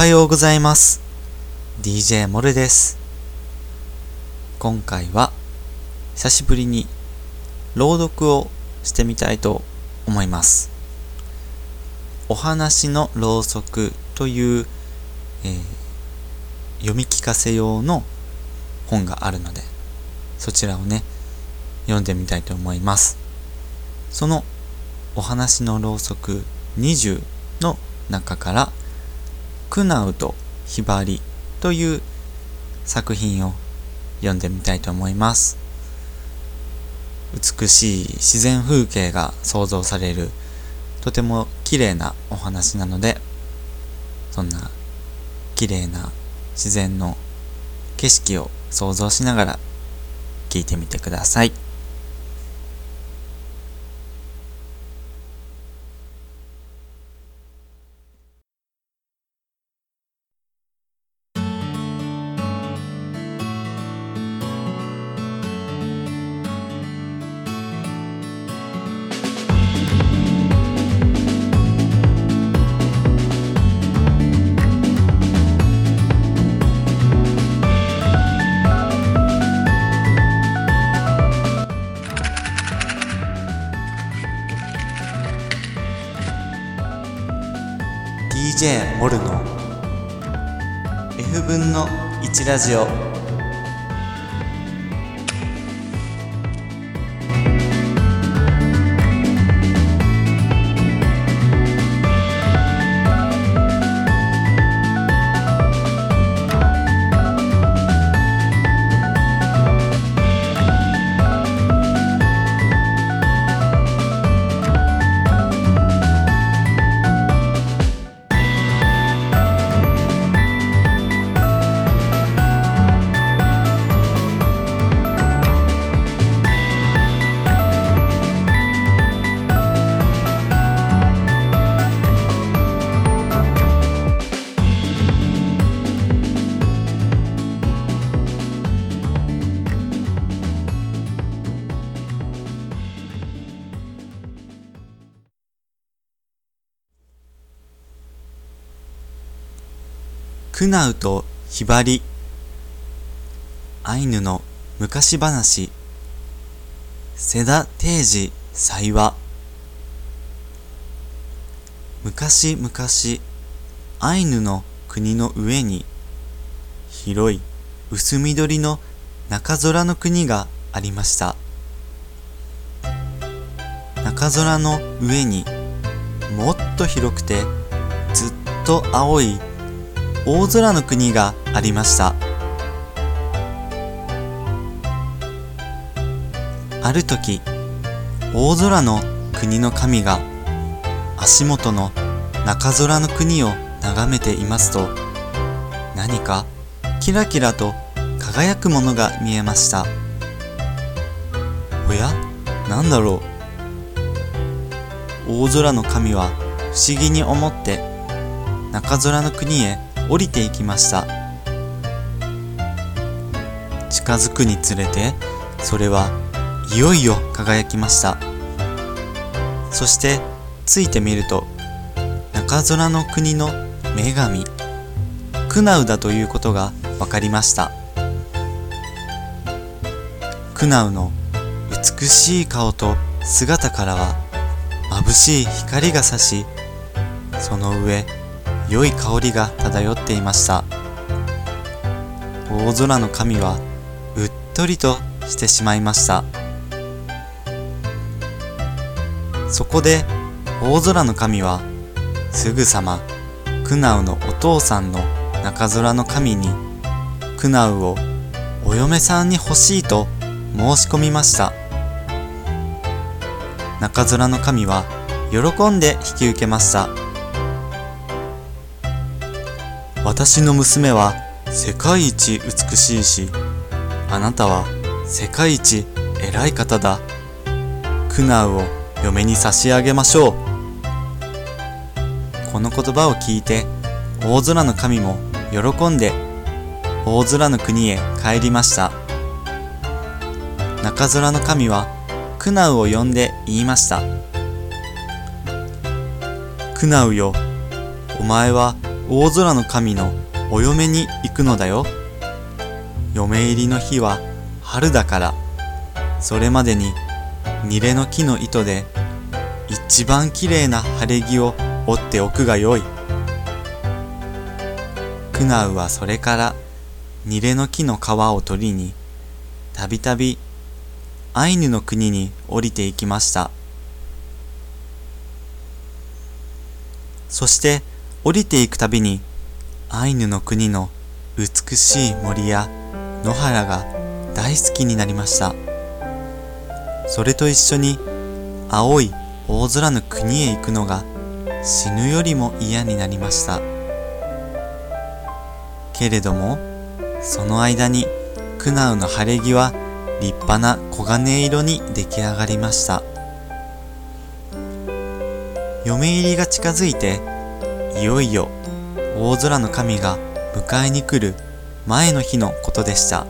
はようございます。DJ モルです。今回は久しぶりに朗読をしてみたいと思います。お話のろうそくという、えー、読み聞かせ用の本があるので、そちらをね、読んでみたいと思います。そのお話のろうそく20の中からクナウとヒバリという作品を読んでみたいと思います。美しい自然風景が想像されるとても綺麗なお話なのでそんな綺麗な自然の景色を想像しながら聞いてみてください。DJ モルの F 分の1ラジオ。クナウとヒバリアイヌの昔話セダ定時祭話昔々アイヌの国の上に広い薄緑の中空の国がありました。中空の上にもっと広くてずっと青い大空の国がありました。ある時大空の国の神が足元の中空の国を眺めていますと何かキラキラと輝くものが見えました。おや？何だろう？大空の神は不思議に思って中空の国へ降りていきました。近づくにつれてそれはいよいよ輝きました。そしてついてみると中空の国の女神クナウだということが分かりました。クナウの美しい顔と姿からは眩しい光が差しその上良い香りが漂っていました。大空の神はうっとりとしてしまいました。そこで大空の神はすぐさまクナウのお父さんの中空の神にクナウをお嫁さんに欲しいと申し込みました。中空の神は喜んで引き受けました。私の娘は世界一美しいし、あなたは世界一偉い方だ。クナウを嫁に差し上げましょう。この言葉を聞いて、大空の神も喜んで、大空の国へ帰りました。中空の神は、クナウを呼んで言いました。クナウよ、お前は大空の神のお嫁に行くのだよ。嫁入りの日は春だから、それまでにニレの木の糸で一番きれいな晴れ着を折っておくがよい。クナウはそれからニレの木の皮を取りにたびたびアイヌの国に降りていきました。そして降りていくたびにアイヌの国の美しい森や野原が大好きになりました。それと一緒に青い大空の国へ行くのが死ぬよりも嫌になりました。けれども、その間にクナウの晴れ着は立派な黄金色に出来上がりました。嫁入りが近づいて、いよいよ大空の神が迎えに来る前の日のことでした。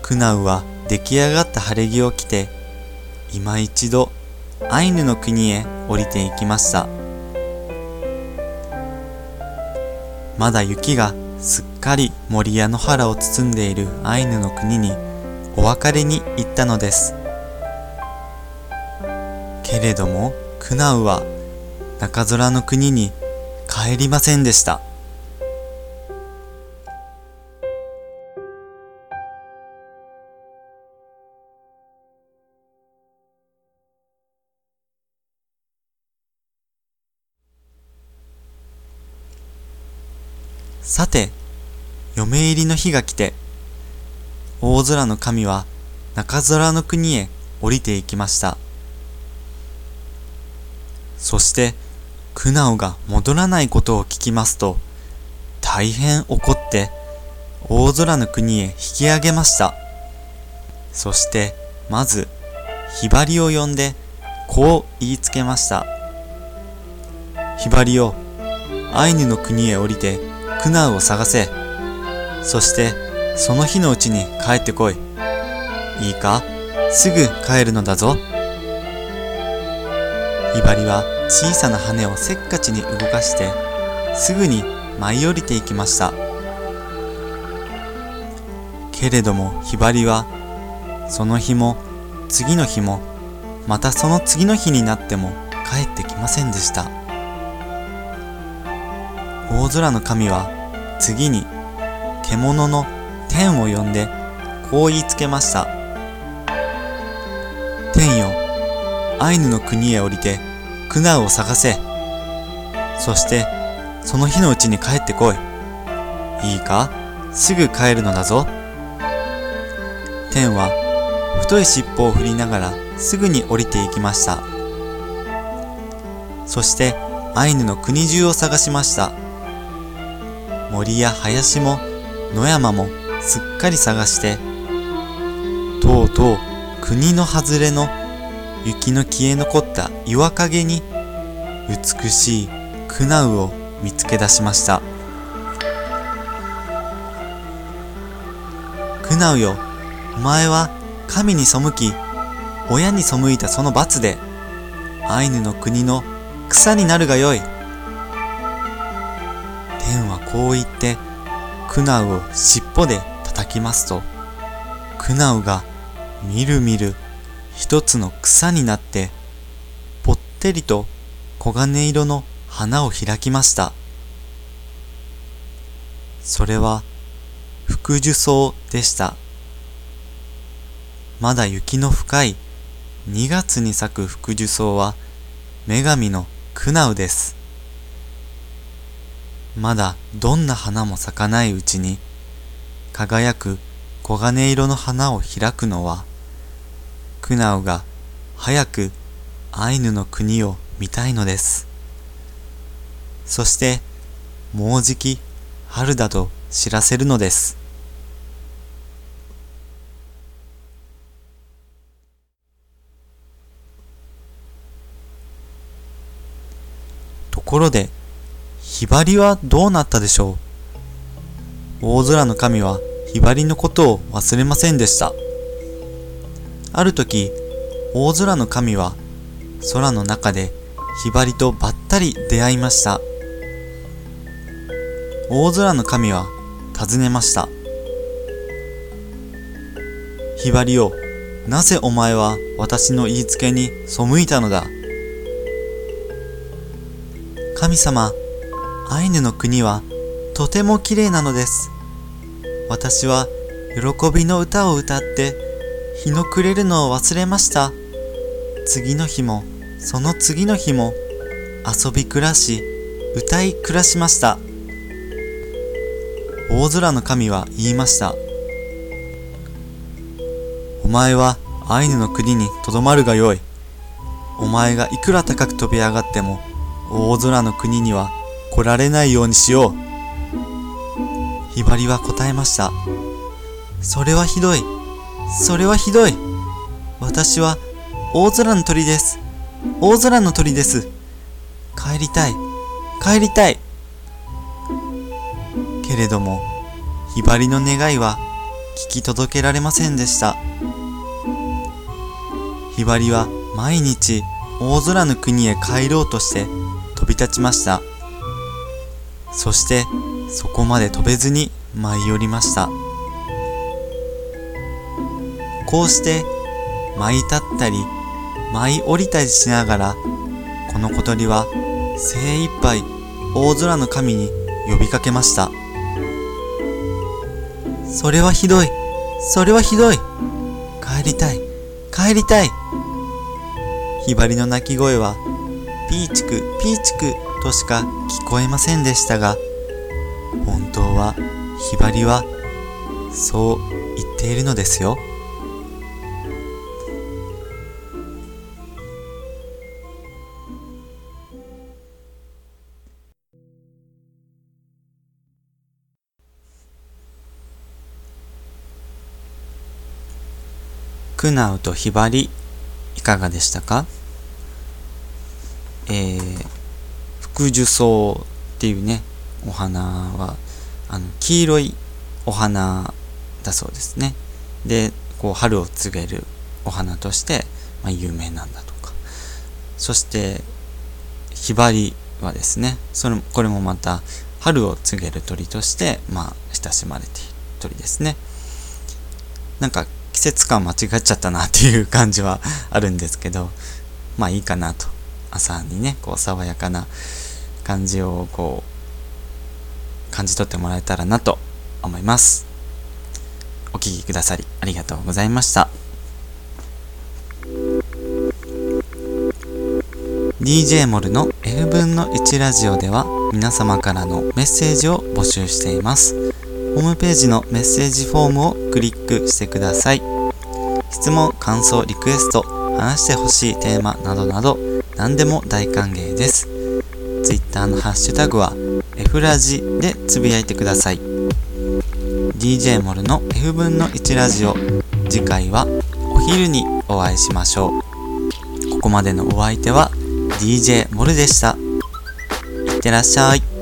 クナウは出来上がった晴れ着を着て、今一度アイヌの国へ降りていきました。まだ雪がすっかり森や野原を包んでいるアイヌの国にお別れに行ったのです。けれども、クナウは中空の国に帰りませんでした。さて、嫁入りの日が来て、大空の神は中空の国へ降りていきました。そして、クナオが戻らないことを聞きますと、大変怒って、大空の国へ引き上げました。そして、まず、ひばりを呼んで、こう言いつけました。ひばりよ、アイヌの国へ降りて、クナウを探せ。そしてその日のうちに帰ってこい。いいか？すぐ帰るのだぞ。ひばりは小さな羽をせっかちに動かしてすぐに舞い降りていきました。けれどもひばりはその日も次の日もまたその次の日になっても帰ってきませんでした。大空の神は次に獣の天を呼んでこう言いつけました。天よ、アイヌの国へ降りてクナウを探せ。そしてその日のうちに帰ってこい。いいか？すぐ帰るのだぞ。天は太い尻尾を振りながらすぐに降りていきました。そしてアイヌの国中を探しました。森や林も野山もすっかり探してとうとう国の外れの雪の消え残った岩陰に美しいクナウを見つけ出しました。クナウよお前は神に背き親に背いたその罰でアイヌの国の草になるがよい。天はこう言ってクナウを尻尾で叩きますとクナウがみるみる一つの草になってぽってりと黄金色の花を開きました。それは福寿草でした。まだ雪の深い2月に咲く福寿草は女神のクナウです。まだどんな花も咲かないうちに輝く黄金色の花を開くのはクナウが早くアイヌの国を見たいのです。そしてもうじき春だと知らせるのです。ところでひばりはどうなったでしょう？大空の神はひばりのことを忘れませんでした。ある時、大空の神は空の中でひばりとばったり出会いました。大空の神は尋ねました。ひばりよ、なぜお前は私の言いつけに背いたのだ？神様、アイヌの国はとても綺麗なのです。私は喜びの歌を歌って日の暮れるのを忘れました。次の日もその次の日も遊び暮らし歌い暮らしました。大空の神は言いました。お前はアイヌの国にとどまるがよい。お前がいくら高く飛び上がっても大空の国には来られないようにしよう。ひばりは答えました。それはひどい。それはひどい。私は大空の鳥です。大空の鳥です。帰りたい。帰りたい。けれども、ひばりの願いは聞き届けられませんでした。ひばりは毎日大空の国へ帰ろうとして飛び立ちました。そしてそこまで飛べずに舞い降りました。こうして舞い立ったり舞い降りたりしながらこの小鳥は精一杯大空の神に呼びかけました。それはひどい。それはひどい。帰りたい。帰りたい。ひばりの鳴き声はピーチクピーチクとしか聞こえませんでしたが、本当はひばりはそう言っているのですよ。クナウとヒバリいかがでしたか？えー、福寿草っていうね、お花は、あの、黄色いお花だそうですね。で、こう、春を告げるお花として、まあ、有名なんだとか。そして、ひばりはですね、それこれもまた、春を告げる鳥として、まあ、親しまれている鳥ですね。なんか、季節感間違っちゃったなっていう感じはあるんですけど、まあいいかなと。朝にねこう爽やかな感じをこう感じ取ってもらえたらなと思います。お聴きくださりありがとうございました。DJ モルの F 分の1ラジオでは皆様からのメッセージを募集しています。ホームページのメッセージフォームをクリックしてください質問、感想、リクエスト、話してほしいテーマなどなど何でも大歓迎です。Twitter のハッシュタグは F ラジでつぶやいてください。DJ モルの F 分の1ラジオ。次回はお昼にお会いしましょう。ここまでのお相手は DJ モルでした。いってらっしゃい。